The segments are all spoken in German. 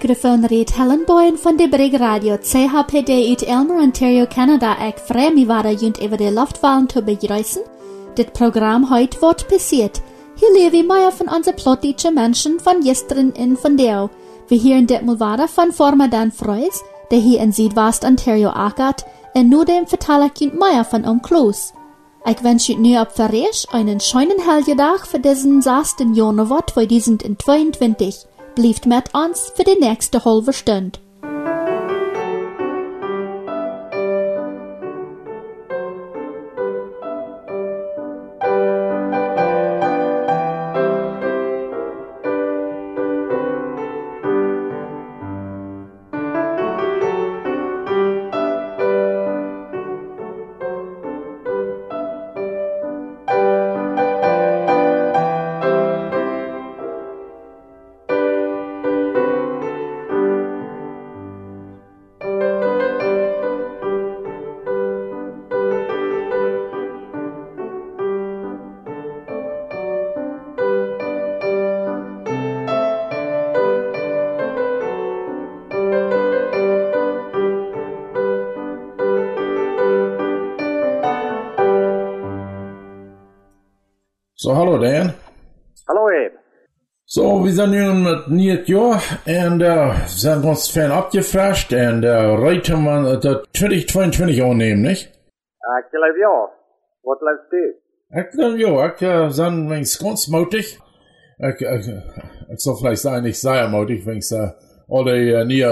microfoon reed Helen Boyen van de Brig Radio CHPD uit Elmer, Ontario, Canada. Ik vreem me waar junt over de luchtvallen te begrijzen. Dit programma heute wordt passiert. Hier lewe meer van onze plottische mensen van gisteren en vandaag. We hieren dit mal waren van Forma Dan Freus, der hier in Südwest-Ontario ackert, en nu dem junt meer van Om Kloos. Wens je nu op verreis einen schönen Helgedag für diesen 6. Januar 2022. Blijft met ons voor de nächste halve stund. So, hallo Dan. Hallo Abe. So, wir sind nun mit nieuw Jahr und äh, sind uns fan abgefrascht und äh, reiten wir das 2022 annehmen, nicht? Ik geloof ja. Wat läuft du? Ich glaube ja, ich äh, sind wenigstens ganz mutig. Ich, ich, ich soll vielleicht sagen, nicht sehr mutig, wenn ich äh, alle äh, nie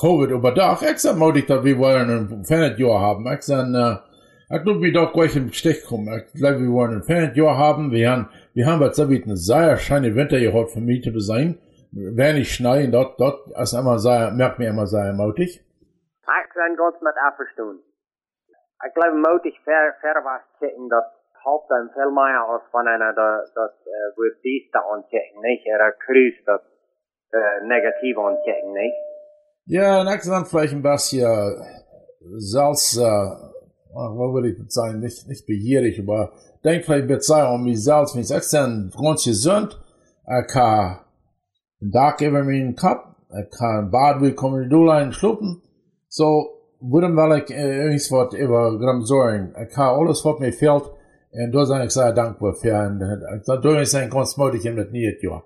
Covid überdacht. Ich sag mutig, dass wir wollen ein fanes Jahr haben. Ich sag, äh, ich glaube, wir doch gleich im Stich kommen. Ich glaube, wir wollen ein fanes Jahr haben. Wir haben, wir haben was so wie eine sehr schöne Winter für mich zu sein. Wenn ich schneien, dort, dort, ist immer sehr, merkt mir immer sehr mutig. Ik ben ganz met afverstoen. Ik geloof mutig ver, ver was checken dat helpt dan veel meer als van einer dat, dat uh, wordt dieste aanchecken, niet? Er een kruis dat uh, negatief aanchecken, niet? Ja, ich dann vielleicht ein bisschen Salz, ach, was würde ich jetzt sagen, nicht, nicht begierig, aber denk vielleicht ein bisschen um mich selbst, wenn ich sage, dann ganz gesund, ich kann einen Tag über meinen Kopf, ich kann Bad willkommen in Dulein schluppen, so, würden wir like, äh, irgendwas über Gramm sorgen, ich kann alles, was mir fehlt, und da bin ich sehr dankbar für, und da tue ich sein ganz mutig in das neue Jahr.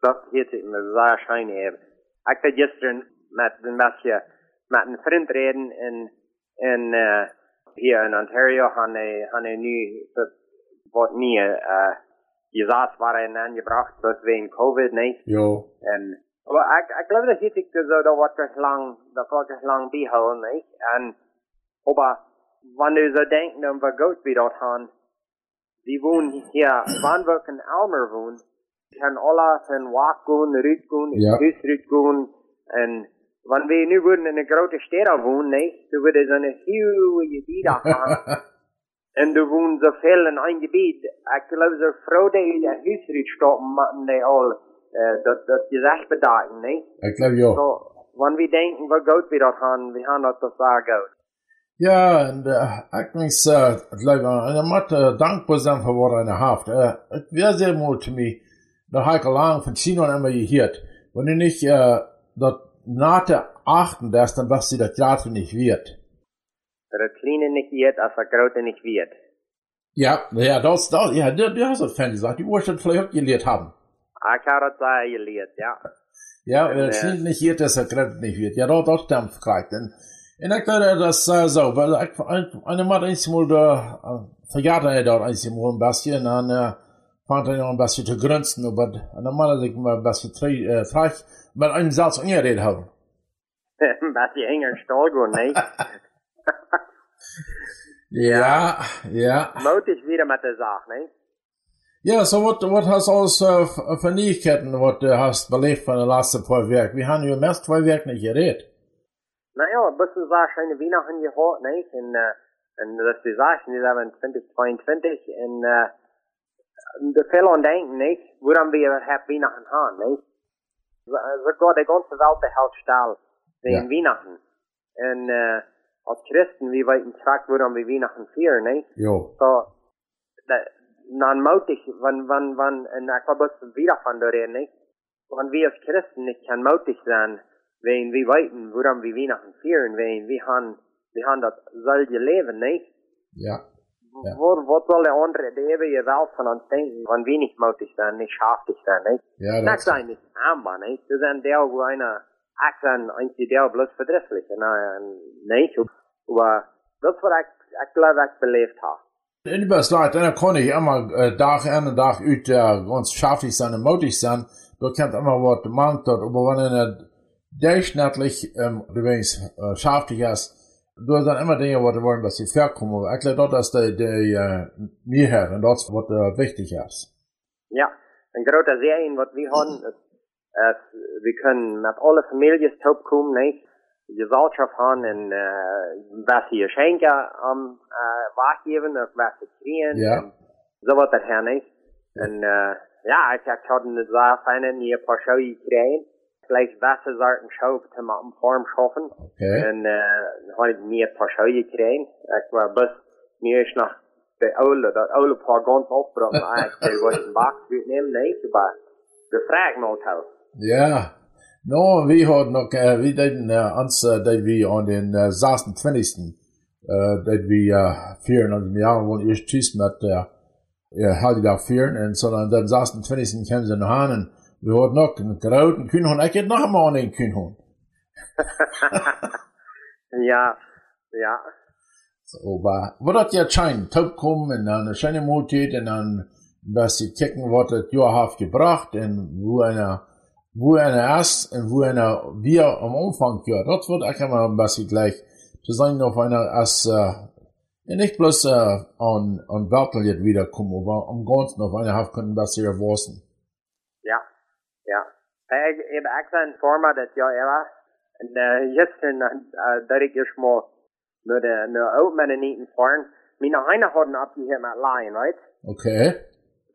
Dat heet ik me zeer schijn hebben. Ik had gisteren met een beetje met een vriend reden in, in uh, hier in Ontario han hij han hij nu wat meer uh, gezet waren aangebracht dat wegen COVID niet. Jo. En maar ik, ik geloof dat ik zo dat wordt er lang dat wordt er lang bijhouden niet. En maar wanneer ze denken we goed wie dat gaan, die wonen hier, wanneer we in Elmer wonen, kan alle van walk gaan, gaan, Ja. huis ruit gaan. En wanneer we nu worden in een grote stad wonen, niet, dan worden ze een huge gebied gaan. En er wonen zoveel in een gebied. Ik geloof zo vrouw die de huis ruit stoppen, maken die al, uh, dat, dat gezegd bedaken, niet. Ich glaube ja. So, wanneer we denken, goed weer dat gaan, we gaan dat toch wel goed. Ja, und äh, ich muss äh, und ich muss äh, dankbar sein für was eine Haft. Äh, es wäre sehr zu mir, da habe ich lang von China immer gehört, wenn ich nicht äh, das Nate achten darfst, dann was sie das Theater nicht wird. Het kleine niet weet, als het grote niet weet. Ja, ja, das, das, ja, du, du hast das Fan gesagt, die Ursprung vielleicht auch gelehrt haben. Ik had het zeggen geleerd, ja. Ja, En, wenn es äh, nicht nicht wird, dass er gerade nicht wird. Ja, dort, dort Dampf kriegt. Und, und ich glaube, das äh, so, weil ich, ein, eine Mal einmal da, äh, verjagt er dort einmal ein bisschen, und dann, äh, fand er noch ein bisschen zu grünzen, aber, und dann mal ich mal ein bisschen frei, äh, frei, mit einem Satz angeredet haben. Een beetje enger stal gaan, nee. Ja, ja. Mout is weer met de zaak, nee. Ja, so wat, wat hast du alles äh, für Neuigkeiten, was du hast belebt von den letzten paar Werken? Wir haben ja im ersten zwei Werken nicht geredet. Nou ja, een beetje zaak schijne Weihnachten gehad, nee. En, uh, en dat is de zaak, nu zijn we in 2022. Veel aan denken, nee. Waarom we het Weihnachten gaan, nee. Sogar de ganze Welt behält staal wegen Ja. Weihnachten. En, uh, als Christen, wie weten straks, waarom we Weihnachten vieren, nee. Jo. So, da, nan mutig, wann, wann, wann, en ik wil best wieder van de reden, niet? wenn wir als Christen nicht kann mutig sein, wenn wir weiten, woran wir Weihnachten feiern, wenn wir haben, wir haben das solche Leben, nicht? Ja. Ja. Wo, wo soll der andere, die ewige Welt von uns denken, wir nicht mutig sind, nicht schaftig sind, nicht? Ja, Das sein nicht armbar, nicht? Das ist ein der, wo einer, ich sein, eigentlich der bloß verdrisslich, nicht? Aber das, was ich, ich glaube, ich belebt habe. in der Leid, dann kann ich immer äh, Tag ein und Tag ut äh, ganz schaftig sein und mutig sein. Da kommt immer was mangt dort, aber wenn er durchschnittlich, ähm, du äh, schaftig ist, du hast dann immer Dinge, was du wollen, dass sie verkommen. Aber ich glaube, das ist der, der, äh, mir her, und das, was äh, wichtig ist. Ja, een grote zin wat we hebben, is, is we kunnen met alle families opkomen, nee. Gezelschap haben en uh, was je schenken am uh, weggeven of was ze kriegen. Ja. en Zo wat dat her, nee. En uh, ja, ik had een zeer fijne nieuwe paar show gekregen. Gleich wasser sollten show te maken vorm schaffen. Okay. En uh, had ik nieuwe paar show gekregen. Ik was best nu is nog de oude, dat oude paar ganz opbrengen. Eigenlijk, die was een bak nemen, nee. Maar de vraag moet houden. Ja. No, wir haben noch, äh, wie den, äh, uns, äh, wir an den, äh, 26. Äh, dat wir, äh, vieren, also wir haben wohl erst tschüss mit, äh, ja, halt da vieren, und sondern den 26. kennen sie noch an, wir haben noch einen großen Kühnhund, ich hätte noch einmal einen Kühnhund. Ja, ja. So, aber, wo das ja scheint, top kommen, und dann eine schöne Mutät, und dann, was sie checken, was das Jahr hat gebracht, und wo einer, wo einer ist, und wo einer, wir am Anfang ja, das wird auch immer ein bisschen gleich zu sein, auf einer, als, äh, nicht bloß, äh, an, an Wertel jetzt wiederkommen, aber am Ganzen auf einer Haft können, was sie erwarten. Ja, ja. Ik heb ook zijn forma dat ja, ja. En uh, gisteren, uh, dat ik eerst maar naar de, naar oudmannen niet in fahren. Mijn heine hadden abgehört met Lion, right? Okay?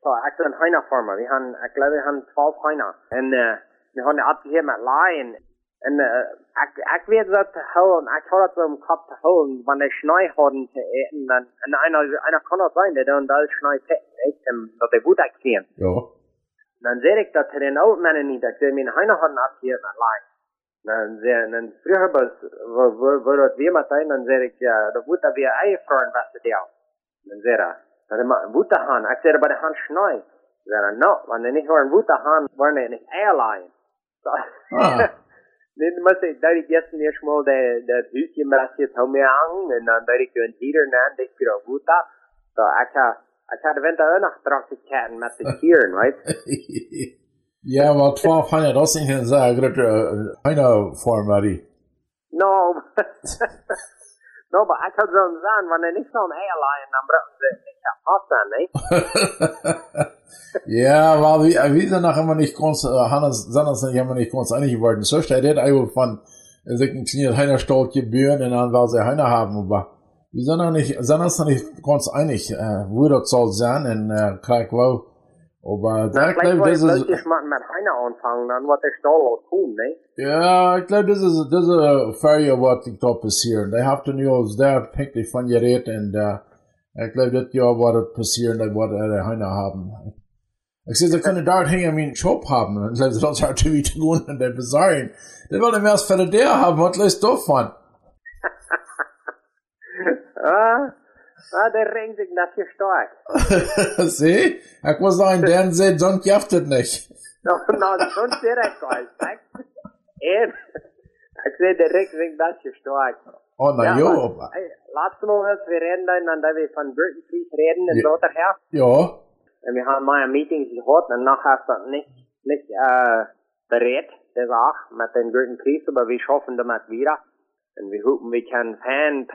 So, ik ben heine forma. We hebben, ik geloof, we hebben 12 heine. En uh, we hadden abgehört met Lion. En uh, ik, ik weet dat te houden, ik had het zo im Kopf te houden, wanneer de Schnee hadden te eten. En, en einer, einer kann das sein, der dann da Schnee pitten, nicht? Um, dat hij goed kriegen. Ja. Dan zeg ik dat er een oud mannen niet, dat ze mijn heine hadden afgegeven met lijn. Dan, ze, dan vroeger was, dat weer met zijn, dan zeg ik, ja, dat moet dat weer eigen vrouwen beste deel. Dan zeg ik, dat is woede gaan. Ik zeg, maar de hand snij. Zeg ik, no, want dan niet horen woede gaan, worden niet eigen dan moet ik, dat ik gestern eerst mal dat huisje met je hou me aan, en dan dat ik een heater neem, dat ik weer woede. So, ik ga, ik ga de winter ook nog drachten katten met de kieren, right? ja, aber 12 Heine, das ist nicht eine sehr gute, äh, eine Form, Marie. No, no, but I could run down when they nicht so ein dann brauchen sie nicht kaputt sein, ne? ja, weil wir, wir sind noch immer nicht ganz, äh, Hannes, Sanders sind immer nicht ganz einig geworden. So steht das eigentlich von, äh, sich ein kleines Heiner Stadt gebühren und dann, weil sie Heiner haben, aber wir sind noch nicht, sind uns noch nicht ganz einig, äh, wo das soll sein in, äh, Krakau. Aber da, ich glaube, das ich ist, wirklich mal mit Heiner anfangen, dann wird der Stall auch tun, ne? ja, ich glaube, das ist, das ist ein Failure, was ich da passieren. Die haben ja da pünktlich von geredet und, äh, ich glaube, das Jahr wird passieren, das wird äh, Heiner haben. Ich sehe, sie können dort hängen wie einen Shop haben. Und sie das hat zu tun und der Bazaren. Die wollen mehr als für der haben, was lässt davon? Ah, ah, der ringt sich das hier stark. See? Ich muss sagen, der sieht, sonst jaft es nicht. No, no, sonst direkt alles, ne? Und, ich sehe, der ringt sich das hier stark. Oh, na Ja, hey, laatst Mal, als wir reden dann, da wir von Burton Creek reden, und so daher. ja, En we gaan maar een meeting gehad en nog heeft dat niet, niet uh, bereid, de zaak, met den guten Preis, aber wir schaffen damit wieder. Und wir hoffen, wir können einen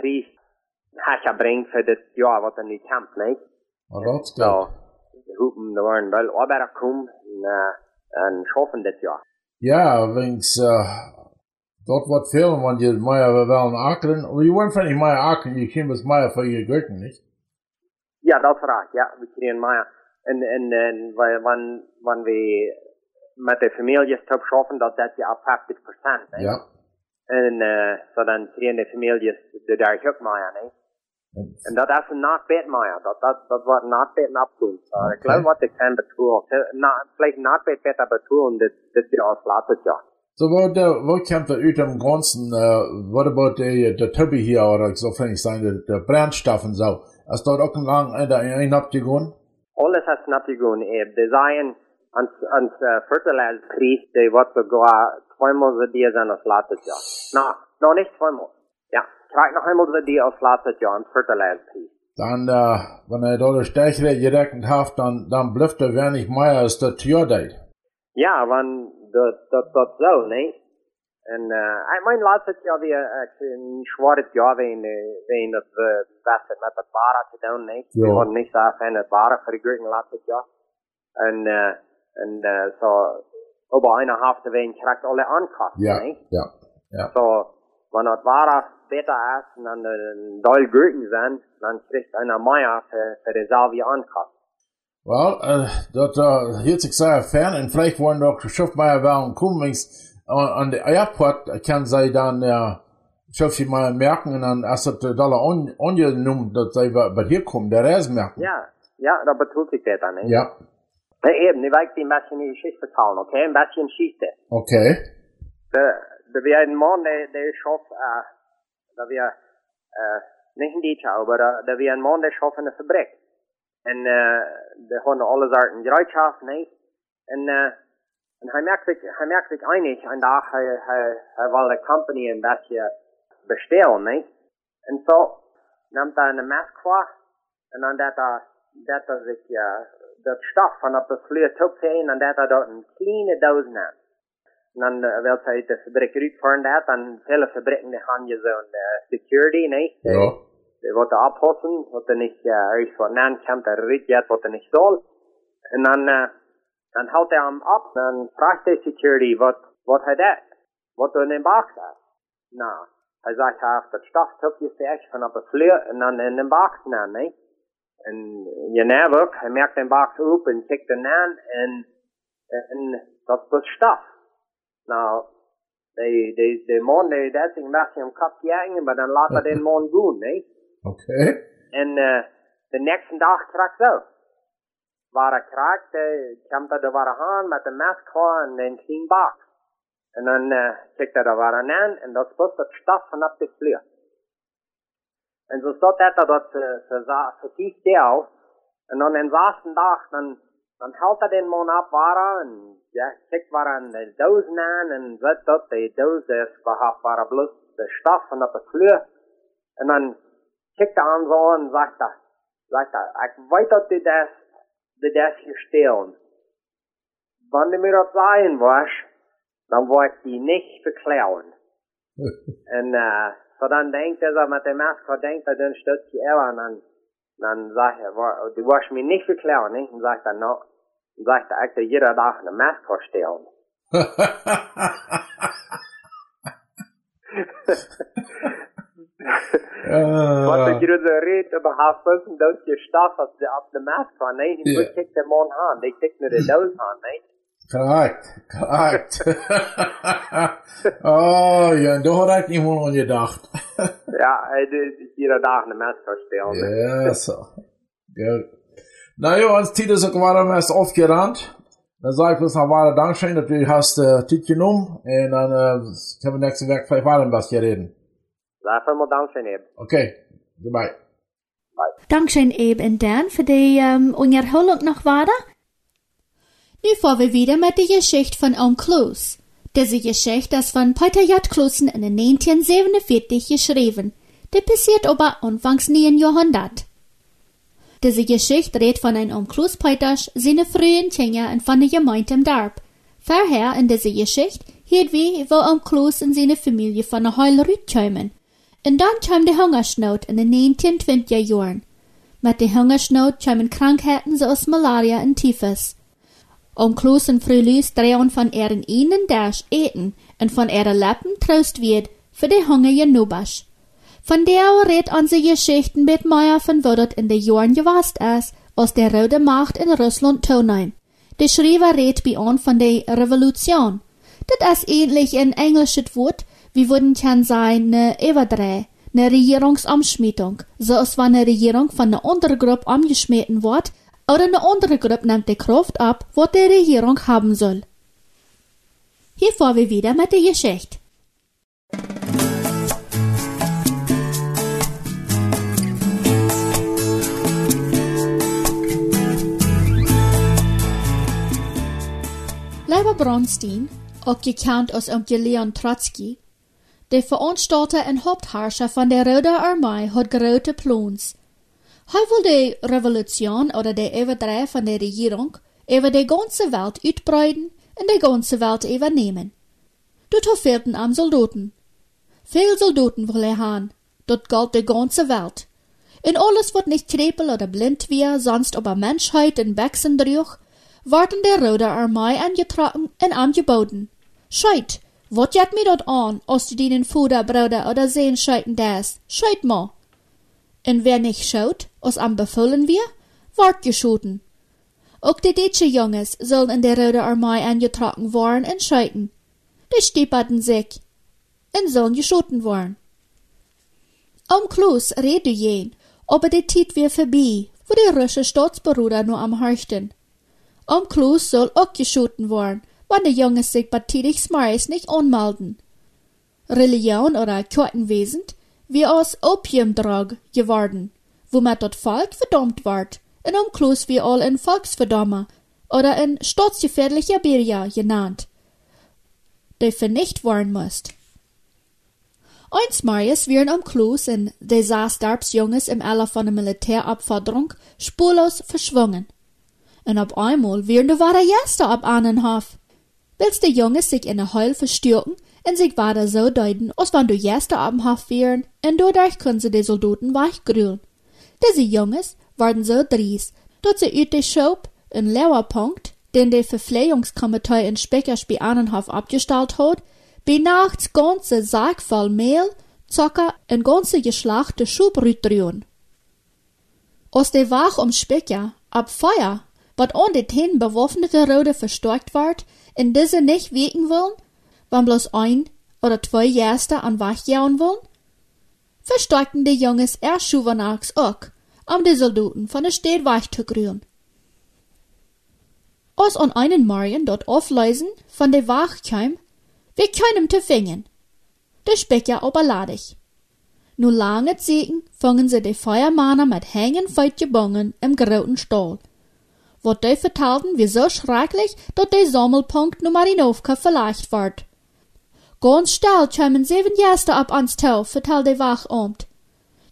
Preis herbringen für das Jahr, was er nicht kämpft, nicht? oh, das ist So, gut. wir hoffen, da werden wel Arbeiter kommen und, uh, und schaffen das Jahr. Ja, wenn's, äh, dort wird fehlen, wenn die Meier wollen akren. Aber die wollen vielleicht Meier akren, die können das Meier für ihr Gürtel, nicht? Ja, dat is raar, ja, we kriegen maar. En, en, en weil, wann, wann wir mit der Familie stop schaffen, dat dat ja ab 50 Prozent, nicht? Ja, En uh, so dan kriegen die Families de daar ook maar, niet? En dat is een nachtbed Maya. Dat, dat, dat wordt nachtbed abdoen. So, Ik geloof wat ik kan betoelen. Na, vielleicht nachtbed beter betoelen dit, dit jaar als laatste jaar. So, wo, der, wo kommt der ut am Ganzen, uh, what about der, der Tobi hier, oder so kann ich sagen, der, der Brennstoff und so. Hast dort auch lang ein, ein abgegangen? Alles has snapgegaan. Eh, de zijn ans, ans uh, fertilizerprijs, die wordt sogar zweimal so dir sein als letztes Jahr. Na, noch nicht zweimal. Ja, krijg nog einmal so dir als letztes Jahr ans fertilizerprijs. Dann, uh, wenn er da der Stärkere gerechnet hat, dann, dann blüfft er wenig mehr als der Tjordeit. Ja, want dat, dat, dat zo, nee. En uh, ik mijn laatste jaar weer uh, een zwaar jaar ween, uh, ween dat we best met het bara te doen, nee. Ja. We hadden niet zo van het bara voor de groeien laatste jaar. En, uh, en uh, zo, over een half te ween krijgt alle aankosten, Ja, nee. ja, ja. So, wenn das Ware ist und dann äh, doll Gurken sind, dann kriegt einer mehr für, für dieselbe Ankauf. Well, uh, dat uh, hield zich zeer fern en vielleicht worden ook geschafft maar wel een komings aan, aan de airport kan zij dan uh, schafft sie mal merken en dan als het uh, dollar on, ongenoemd dat zij bij bij hier komt, de reis merken. Ja, ja, da betont sich das dann, ne? Ja, Ja, eben, ich will dir ein bisschen die Geschichte vertellen, okay? Ein bisschen Geschichte. okay. Da, da wir ein Mann, der, der schafft, äh, da wir, äh, nicht in Detail, aber da, da wir ein Mann, der schafft in der Fabrik. Und, äh, der hat alle Sorten Gerätschaft, ne? Und, äh, und er merkt sich, er merkt sich einig, ein Tag, er, er, er will die Company ein bisschen bestellen, ne? Und so, nimmt er eine Maske vor, und dann dat er, dat er sich, ja, dat Stoff von der Flur topsehen, und dat er dort eine kleine Dose nimmt. En dan uh, wil zij de fabriek uitvoeren dat, dan vele fabrieken die gaan je zo'n uh, security, nee? Ja. die worden oppassen, wat er niet uh, ergens wat nan komt, er uit gaat wat er niet zal. En dan, uh, dan houdt hij hem op, dan vraagt de security, wat, wat hij dat? Wat er in de box is. Nou, hij zegt, hij heeft het stof topgezegd van op de vloer en dan in de box nan, nee? En je neemt ook, hij merkt de box op en kijkt er aan en, en dat is stof. Nou, de, de, de man, de, dat is een beetje om kap jagen, maar dan laat hij den man gaan, nee? Okay. En uh, de nächste dag krijg zo. Waar krijgt, uh, komt hij er waar aan met de mask en een clean box. En dan uh, kijkt hij er waar aan en dat is het stof vanaf de vloer. En zo staat dat dat ze kiest deel. En dan een laatste dag, dan, dan houdt hij den man op waar en ja, kijkt waar aan de doos aan en zet dat de doos is waar waar bloos de stof vanaf de vloer. En dan kijkt hij aan zo en zegt hij, zegt hij, ik weet dat dit is, dit is hier stelen. Wanneer mir dat sein was, dan word ik die niet verklaren. En uh, so dan denkt er so mit der Maske, denkt er, dann stürzt die Ella und dann, dann er, "Wa- du wirst mich nicht verklauen, nicht? Und sagt er, no. Und sagt er, ich will jeder Tag eine Maske stellen. Wat uh, ik jullie zo reed over haar fussen doos je staf op de, op de mask van, nee? Die yeah. kijkt de man aan, die kijkt naar de doos aan, nee? Correct, correct. oh, ja, daar had ik niet meer aan gedacht. Ja, jeder Tag eine Maske stellen. Ja, so. Gut. Na ja, als Titel so gerade erst aufgerannt. Dann sag ich bloß noch weiter Dankeschön, dass du hast äh, Titel genommen. Und dann äh, können wir nächste Woche vielleicht weiter ein bisschen reden. Laat hem maar dankzij hebben. Okay, goodbye. Dankeschön Eb und Dan für die ähm, Unterholung noch weiter. Nu fahren wir wieder mit der Geschichte von Oom Kloos. Diese Geschichte ist von Peter J. Kloosen in 1947 geschrieben. Die passiert aber anfangs nie Jahrhundert. Diese Geschichte redet von einem Oom Kloos Peters, seine frühen Kinder und von der Gemeinde im Dorf. Vorher in dieser Geschichte hielt wir, wo Kloos und seine Familie von der Heulrüt kommen. Und dann kam die Hungersnot in den 1920er Jahren. Mit der Hungersnot kamen Krankheiten zoals Malaria und Typhus. Om Kloos en Frühlies drehen von ihren ihnen Dash eten und von ihren Lappen Trost wird für die hungrige Nubasch. Von der redet unsere Geschichten mit Meier von wo dort in den Jahren gewast ist, als der Rote Macht in Russland toenahm. Der Schreiber redet bei uns von der Revolution. Das ist ähnlich ein englisches Wort, wie würden kann sein ne Everdreh, eine Regierungsamschmietung, zoals wanneer eine Regierung von einer anderen Gruppe angeschmeten wird, oder eine andere Gruppe nimmt die Kraft ab, was die Regierung haben soll. Hier fahren wir wieder mit der Geschichte. Leiber Bronstein, auch gekannt als Onkel Leon Trotsky, der Veranstalter und Hauptherrscher von der Roten Armee, hat große Plans. Er will die Revolution oder die Überdreh von der Regierung über die ganze Welt uitbreiden und die ganze Welt übernehmen. Dort fehlten am Soldaten. Viel Soldaten will er haben. Dort galt die ganze Welt. In alles wird nicht krepel oder blind wie, sonst aber Menschheit in Wechseln durch, worden der Rote Armee angetragen und angeboten. Scheit, wat jet mir dort an, als du den Fuder, Bruder oder Sehen scheiten das? Scheit mal. Und wer nicht schaut, als am befohlen wir, ward geschoten. Auch die deutsche Junges sollen in der Rote Armee angetragen worden und scheiten. Die stieperten sich und sollen geschoten worden. Am Klus redet jen, aber die Zeit wir vorbei, wo die russische Staatsbruder nur am Hörchten. Am Klus soll auch geschoten worden, wann die Jungs sich bei Tidig Smaris nicht anmelden. Religion oder Kirchenwesen wie aus Opiumdrog geworden, womit das Volk verdammt ward, und am Klus wie all in Volksverdammer oder in staatsgefährlicher Beria genannt, die vernicht worden musst. Eins Marius wären am Klus in de saß Junges im Aller von der Militärabforderung spurlos verschwungen und ab einmal wären de wahre Gäste ab Annenhof. Willst de Junges sich in der Heul verstürken weiter so deuten, als wann du am Hof wären, dadurch können sie die Soldaten weichgrühlen. Diese Junges waren so dries, dass sie ut de in Lauerpunkt, den de Verpflegungskomitee in Speckerspiel Annenhof abgestellt hat, bei nachts ganze Sack voll Mehl, Zucker und ganze geschlachte Schubrütrien. Aus de Wach um Specker, ab Feuer wat an de ten bewaffnete Rode verstärkt ward, in diese nicht wirken wollen, wann bloß ein oder zwei Jäste an wachjauen wollen? Verstärkten die Junges erst schuwernachts auch, um die Soldaten von der Stadt weich zu grühen. Aus an einen Morgen dort aufleisen von der Wach kam, wir können te fingen. Der Specker aber ladig. Nu lange Zeiten fangen sie die Feuermänner mit hängen feit gebongen im grauten Stall, wat die vertelden wie so schrecklich, dat de Sammelpunkt nu Marinovka verleicht ward. Ganz schnell kämen sieben Gäste ab ans Tau, vertelt de Wachamt.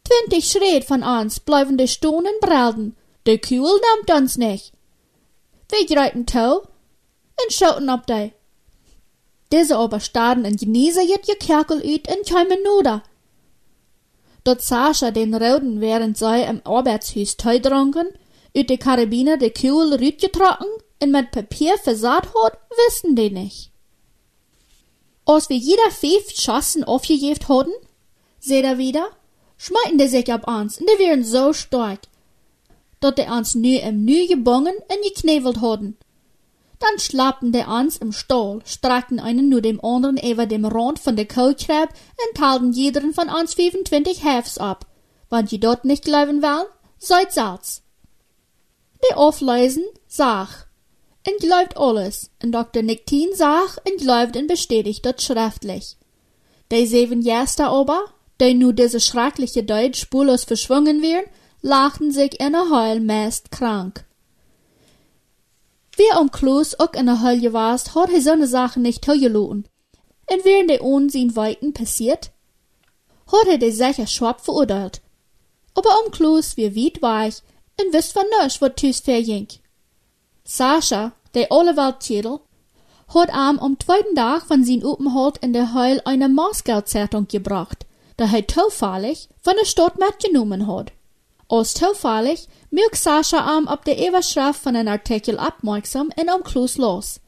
Twintig Schritt von uns bleiben de Stunden brelden, de Kühl nimmt uns nicht. Wir greiten Tau und schauten ab de. Diese aber starren in genießen jet je Kerkel ut und kämen nuder. Dort Sascha den Roden, während sie im Arbeitshus teudrunken, uit de Karabiner de Kühl rütgetrocken und mit Papier versat hat, wissen die nicht. Als wir jeder fünf Schossen aufgejeft hatten, seht er wieder, schmeiten die sich ab uns und die wären so stark, dat die uns nu im Nü gebongen und geknevelt hatten. Dann schlappten die uns im Stall, streckten einen nur dem anderen über dem Rand von der Kohlkrab und teilten jederen von uns 25 Hefs ab. Wenn je dort nicht glauben wollen, seid Salz. Die Aufleisen sag. Und glaubt alles. Und Dr. Nicktin sag und glaubt und bestätigt das schriftlich. Die sieben Jäster aber, die nu diese schreckliche Deutsch spurlos verschwungen wären, lachten sich in der Heul meist krank. Wer um Kloß auch in der Heul gewast, hat er so ne Sache nicht zugelassen. Und während der Unsinn Weiten passiert, hat er die sicher schwab verurteilt. Aber um Kloß wie weit weich, en wist van niks wat thuis verging. Sascha, der Olewaldtitel, hat am am zweiten Tag von sin Openhold in der Heul eine Moskau-Zeitung gebracht, da er zufällig von der Stadt mitgenommen hat. Aus zufällig mög Sascha am ab der Überschrift von einem Artikel abmerksam und am Klus los.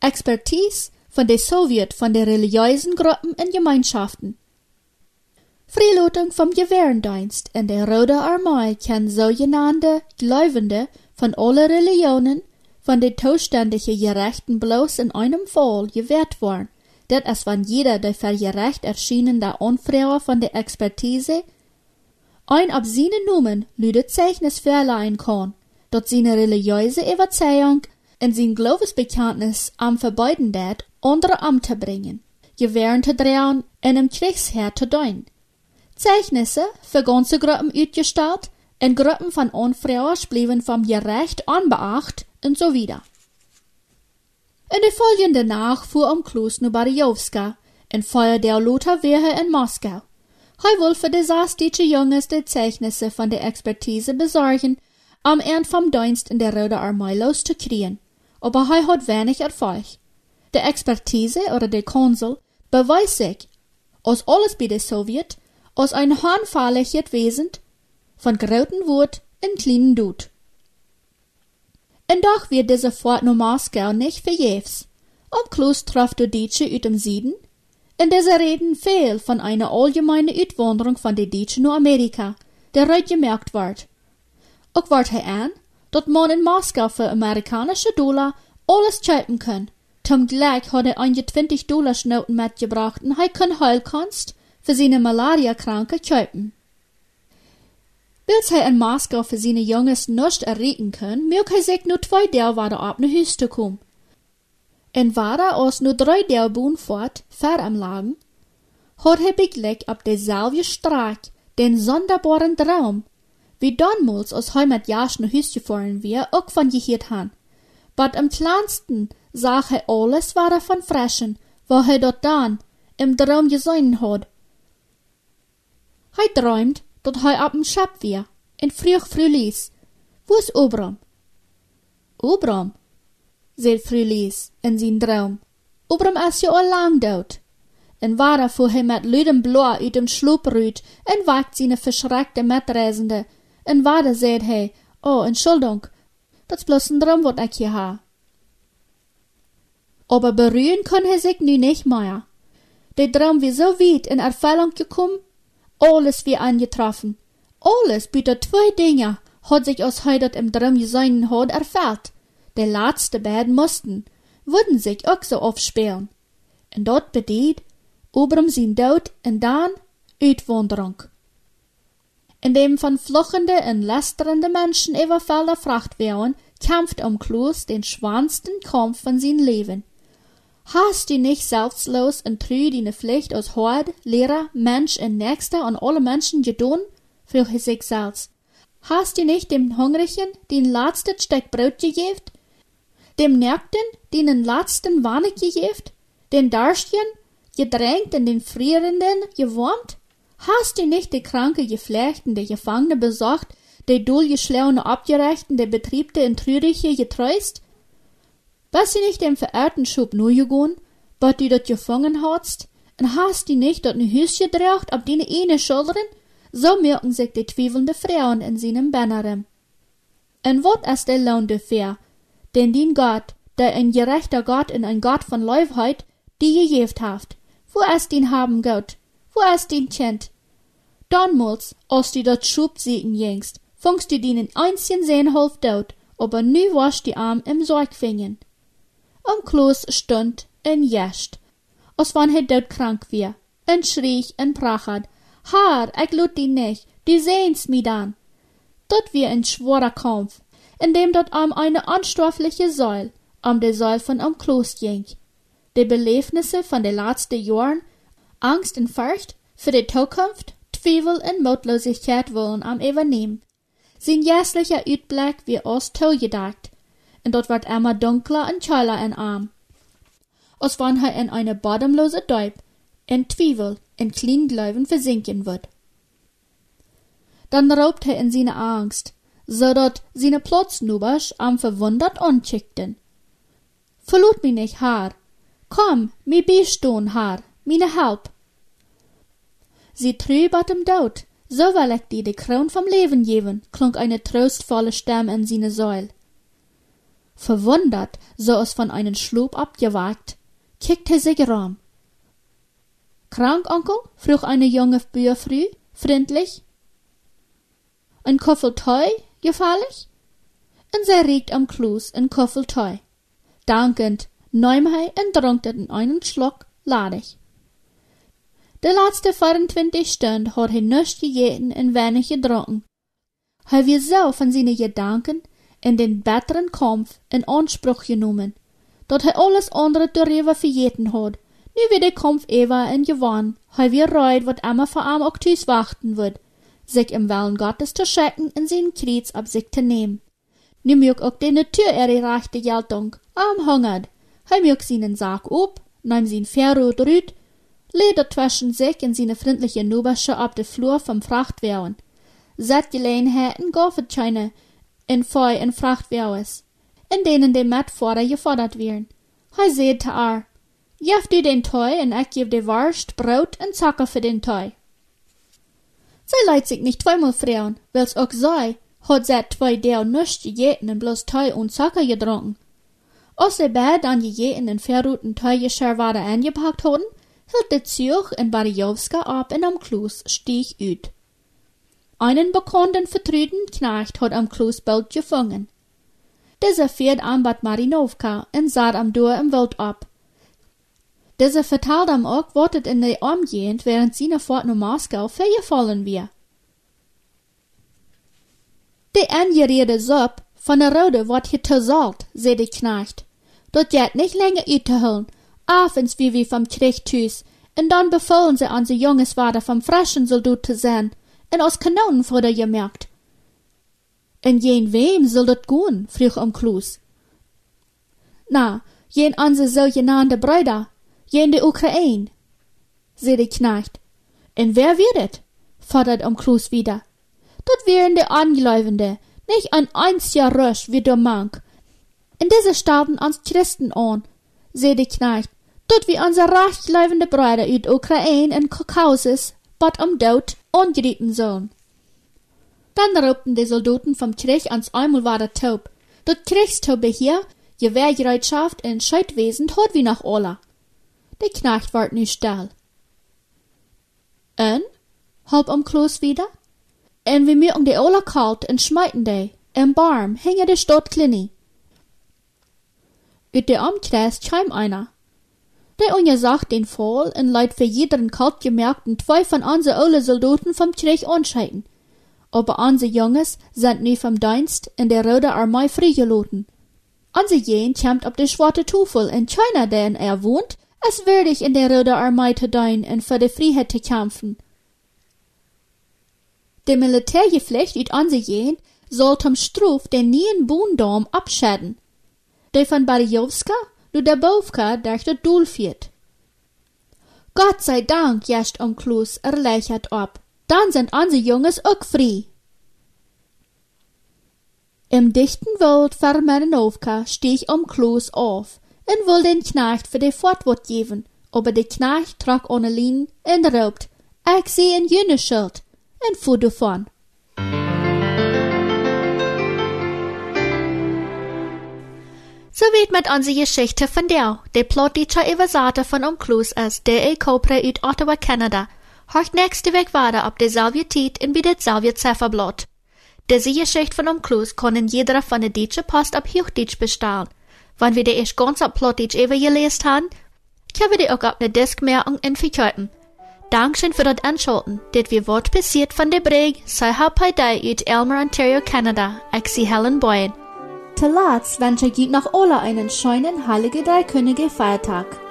Expertise von der Sowjet von der religiösen Gruppen und Gemeinschaften. Freilotung vom Gewehrendienst in der Rote Armee kann sogenannte Gläubende von allen Religionen von den zuständigen Gerechten bloß in einem Fall gewährt worden, dat es van jeder der vergerecht erschienene Onfrauer von der Expertise. Ein ab seine Numen lüde Zeichnis verleihen kann, dort seine religiöse Überzeugung in sein Glaubensbekenntnis am verbeiden dat, andere Am zu bringen, Gewehren zu drehen in einem Kriegsheer zu deuen. Zeichnisse für ganze Gruppen uitgesteld en Gruppen von Onfrauers blieben vom Gerecht anbeacht und so wieder. In der folgende Nacht fuhr Klus nu Barjowska en feuer der Lothar Wehe in Moskau. Hij wil für de sastische Junges de Zeichnisse von der Expertise besorgen, am Ende vom Dienst in der Rote Armee loszukriegen. Aber hij hat wenig Erfolg. De Expertise oder der Konsul beweist sich, als alles bei der Sowjet, als ein handfalliges Wesen, von großen Wut in kleinen Dut. En doch wird diese Fahrt nach Moskau nicht verjährs. Um Klus traf der Deutsche uit dem Süden, in dieser reden viel von einer allgemeinen Uitwanderung von den Deutschen nach Amerika, der reut gemerkt wird. Auch wird hij an, dat man in Moskau für amerikanische Dollar alles kaufen kann. Zum Gleich hat er einige 20 Dollar Schnoten mitgebracht und hij kann Heilkunst für seine Malaria-Kranke kaufen. Hij in Moskau für seine Jungs nicht erregen kann, mögt hij sich nur zwei Deel wieder ab nach Hus zu kommen. En waar als nur drei Deel boen fort, ver am Lagen, hat hij begleck ab derselbe Strack, den sonderbaren Traum, wie damals als hij mit Jasch nach Hus gefahren wir, auch von gehört han. But am kleinsten sah hij alles war von Freschen, wo hij dort dann im Traum gesehen hat. Hij träumt, dat hij op een schap weer en vroeg Frühlies, wo is Obram? Obram, zei Frühlies in zijn droom. Obram is je al lang dood. En waar voer hij met luidem bloed uit dem sloeproet en waakt zijn verschrekte metreizende. En waar zei hij, oh, entschuldigung, dat is bloß een droom wat ik hier ha. Aber berühren kann er sich nu nicht mehr. Der Traum wie so weit in Erfüllung gekommen, alles wie angetroffen. Alles bitte zwei Dinge hat sich aus heute im Traum gesehen hat erfüllt. Die letzte beiden mussten, würden sich auch so aufspielen. Und dort bedeutet, oberum sein Tod und dann Uitwanderung. In dem von fluchende und lästerende Menschen überfäller Fracht werden, kämpft um Klus den schwansten Kampf von sein Leben. Hast du nicht selbstlos und treu deine Pflicht als Hort, Lehrer, Mensch und Nächster an alle Menschen getan? frug er sich selbst. Hast du nicht dem Hungrigen den letzten Stück Brot gegeben? Dem Nackten den letzten Wanne gegeben? Den Darstchen gedrängt und den Frierenden gewärmt? Hast du nicht die Kranke gepflegt und die Gefangene besorgt, die Dullgeschlaune abgerechten, der Betriebte und Trüriche getreust? Was du nicht dem verehrten Schub gegangen, but du dort gefangen hast, und hast du nicht dort ne Hüsche gedracht ab deine eine Schultern? So merken sich die zwiefelnde Frauen in seinem Banneren. Und wat ist der Lohn dafür, den din Gott, der ein gerechter Gott und ein Gott von Leufheit, die gegeben haft? Wo ist din haben Gott? Wo ist din Kind? Donmals, als du dort Schub siegen jengst, fungst du den einzigen Sehnholf dort, aber nu warst die Arm im Säugfingen. Am Kloß stund en jescht, als wann hij doodkrank weer, en schrie en prachert, Haar, ik lud die nicht, du sehnst mi dann. Dort wie ein schworer Kampf, in dem dort am eine anstoffliche Säul, am der Säul von am Kloß ging. Die Belebnisse von de letzten Jahren, Angst und Furcht für die Zukunft, Zweifel und Mutlosigkeit wollen am übernehmen. Sein jährlicher Utblick wie aus gedacht, und dort wird immer dunkler und scheuler in Arm. Als wann er in eine bottomlose Deub, in Zweifel, in Klingläuven versinken wird. Dann raubt er in seine Angst, so dat seine Plotznubers am verwundert anschickten. Verlut mi nicht, Haar. Komm, mi bistun, Haar, mine Help. Sie trübert im Tod, so will ich dir die Kron vom Leben geben, klung eine trostvolle Stimme in seine Säul. Verwundert, so es von einem Schlub abgewagt, kickt er sich rum. Krank, Onkel? frug eine junge Bürfrüh, freundlich. Ein Koffel Teu, gefährlich? Und sie riecht am Klus ein Koffel Teu. Dankend er und trank in einen Schluck ladig. De laatste 24 Stunden hat hij nichts gegeten en wenig gedronken. Hij weer zo van zijn gedanken in den besseren Kampf in Anspruch genommen, dat hij alles andere darüber vergeten hat. Nu wird der Kampf ever in gewonnen, hij weer reut, wat immer vor am auch thuis wachten wird, sich im Willen Gottes zu schicken und seinen Kreuz auf sich zu nehmen. Nu mög auch die Natur ihre rechte Geltung, am hungert. Hij mög seinen Sarg op, nahm sein Verrot rüt, leder zwischen sich und seine freundliche Nubersche auf de Flur vom Frachtwagen. Zet Gelegenheiten gaffen keine in Feu en Frachtwagens, in denen de Metfahrer gefordert werden. Hij zei te haar, Jef du den Teu en ik geef de Wurst, Brot en Zucker für den Teu. Sie leidt sich nicht zweimal frauen, weil's auch sei, hat seit zwei Deo nichts gegeten und bloß Teu und Zucker getrunken. Als sie beide an gegeten und verruten Teugeschirr waren angepackt hatten, hielt der Zug in Barjowska ab und am Klus stieg ut. Einen bekannten vertrüden Knecht hat am Klusbild gefangen. Dieser fährt an Bad Marinovka und sah am Dur im Wild ab. Dieser vertelt am auch, was in der Umgehend während seiner Fahrt nach Moskau vorgefallen wir. Die angerede Suppe von der Rode wird hier zu salt, zei de Knecht. Dat jet nicht länger uitzuholen, abends wie wir vom Kriegthuis, und dann befohlen sie an sie Junges Vater vom frischen Soldat zu sein, en als Kanonenfutter gemerkt. En jen wem soll dat gehen? frug um Klus. Na, jen an se sogenannte Brüder, jen de Ukraine, zei de Knecht. En wer wird het? fordert um Klus wieder. Dat wären de Angeläufende, nicht ein einziger Rösch wie der Mank. In diese starben ans Christen an, zei de Knecht, dort wie unser rechtleibende Brüder uit Ukraine en Kaukasus, bad um Dood angerieten sollen. Dann raupten die Soldaten vom Krieg ans einmal war der taub. Dort Kriegstaube hier, Gewehrgereitschaft en Scheidwesen tot wie nach Ola. Der Knecht ward nu still. En? halb um Kloß wieder? En wie mir um de Ola kalt en schmeiten de, im Barm hinge de Stadt Klini. Ut de Umkreis scheim einer. Der unja sagt den Fall en leid für jeden kalt gemerkten zwei von anse ole Soldaten vom Krieg anscheiden. Aber anse Junges sind nu vom Dienst in der Rote Armee freigelassen. Anse jen kämmt ob de schwarze Tufel in China, denn er wohnt, es würdig in der Rote Armee zu dein und für die Freiheit zu kämpfen. De Militärgeflecht anse jen soll zum Struf den nien Boondom abschäden. De von Barjowska du der Bovka durch de Doel fiert. Gott sei Dank, jascht um Klus erleichtert ab. Dann sind unsere Junges auch frei. Im dichten Wald vor Marinovka stieg um Klus auf und will den Knecht für die Fortwort geben, aber der Knecht trug ohne Lin und raubt, ich seh ein jüne Schild, und fuhr davon. So wird mit unsere Geschichte von der, der plottische Überseite von Umklus ist, der ich kopre uit Ottawa, Kanada. Hört nächste Weg weiter ab derselbe Zeit in bei derselbe Zifferblatt. Diese Geschichte von Umklus können jeder von der Deutsche Post ab Hochdeutsch bestellen. Wenn wir die erst ganz ab Plottisch übergelesen haben, können wir die auch ab ne Diskmerkung in verkaufen. Dankeschön für das Anschalten. Das wir Wort passiert von der Brig, sei bei dir uit Elmer, Ontario, Kanada. Ich Helen Boyd. Zuletzt wünsche ich noch alle einen schönen, heiligen, dreikönige Feiertag.